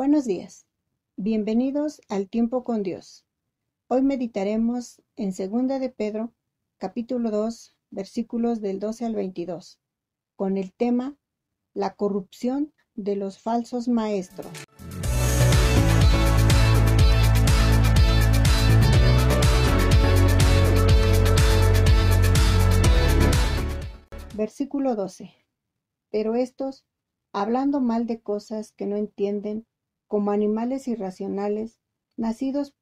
Buenos días. Bienvenidos al tiempo con Dios. Hoy meditaremos en 2 de Pedro, capítulo 2, versículos del 12 al 22, con el tema La corrupción de los falsos maestros. Versículo 12. Pero estos, hablando mal de cosas que no entienden, como animales irracionales, nacidos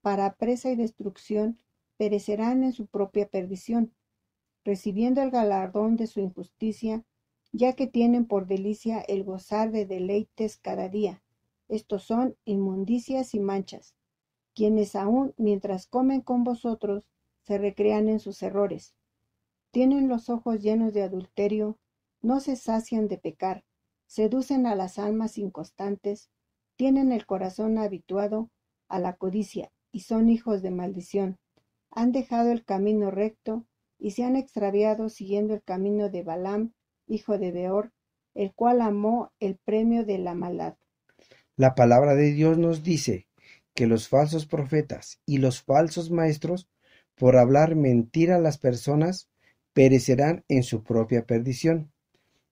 para presa y destrucción, perecerán en su propia perdición, recibiendo el galardón de su injusticia, ya que tienen por delicia el gozar de deleites cada día. Estos son inmundicias y manchas, quienes aún mientras comen con vosotros se recrean en sus errores. Tienen los ojos llenos de adulterio, no se sacian de pecar, seducen a las almas inconstantes, tienen el corazón habituado a la codicia y son hijos de maldición. Han dejado el camino recto y se han extraviado siguiendo el camino de Balaam, hijo de Beor, el cual amó el premio de la maldad. La palabra de Dios nos dice que los falsos profetas y los falsos maestros, por hablar mentira a las personas, perecerán en su propia perdición.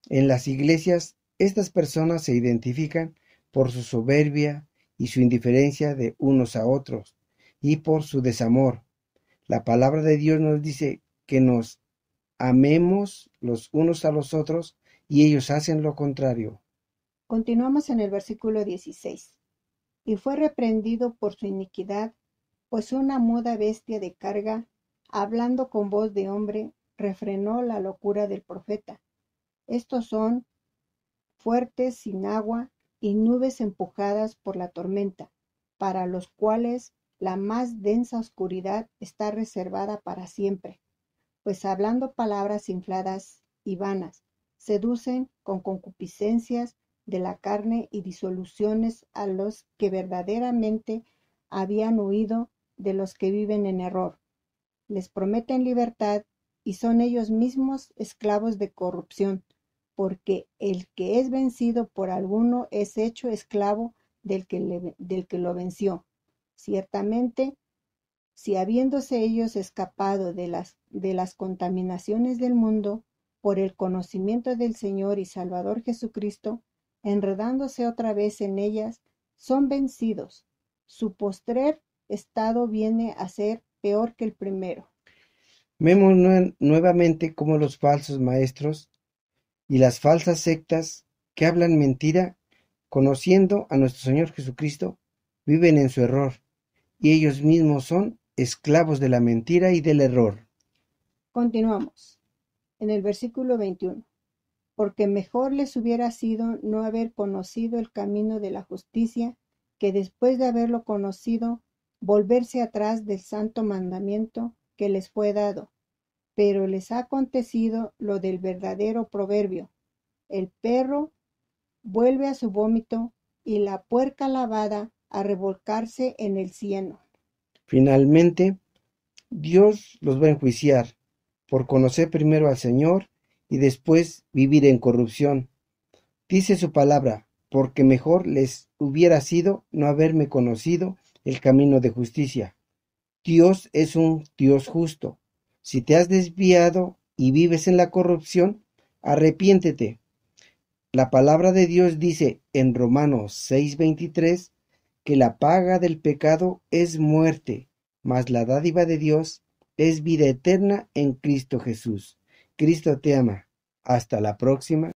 En las iglesias, estas personas se identifican por su soberbia y su indiferencia de unos a otros, y por su desamor. La palabra de Dios nos dice que nos amemos los unos a los otros y ellos hacen lo contrario. Continuamos en el versículo 16. Y fue reprendido por su iniquidad, pues una muda bestia de carga, hablando con voz de hombre, refrenó la locura del profeta. Estos son fuertes sin agua y nubes empujadas por la tormenta, para los cuales la más densa oscuridad está reservada para siempre, pues hablando palabras infladas y vanas, seducen con concupiscencias de la carne y disoluciones a los que verdaderamente habían huido de los que viven en error. Les prometen libertad y son ellos mismos esclavos de corrupción, porque el que es vencido por alguno es hecho esclavo del que, del que lo venció. Ciertamente, si habiéndose ellos escapado de las, de las contaminaciones del mundo por el conocimiento del Señor y Salvador Jesucristo, enredándose otra vez en ellas, son vencidos. Su postrer estado viene a ser peor que el primero. Vemos nuevamente cómo los falsos maestros y las falsas sectas que hablan mentira, conociendo a nuestro Señor Jesucristo, viven en su error, y ellos mismos son esclavos de la mentira y del error. Continuamos en el versículo 21. Porque mejor les hubiera sido no haber conocido el camino de la justicia, que después de haberlo conocido, volverse atrás del santo mandamiento que les fue dado, pero les ha acontecido lo del verdadero proverbio. El perro vuelve a su vómito y la puerca lavada a revolcarse en el cieno. Finalmente, Dios los va a enjuiciar por conocer primero al Señor y después vivir en corrupción. Dice su palabra, porque mejor les hubiera sido no haberme conocido el camino de justicia. Dios es un Dios justo, si te has desviado y vives en la corrupción, arrepiéntete. La palabra de Dios dice en Romanos 6:23 que la paga del pecado es muerte, mas la dádiva de Dios es vida eterna en Cristo Jesús. Cristo te ama. Hasta la próxima.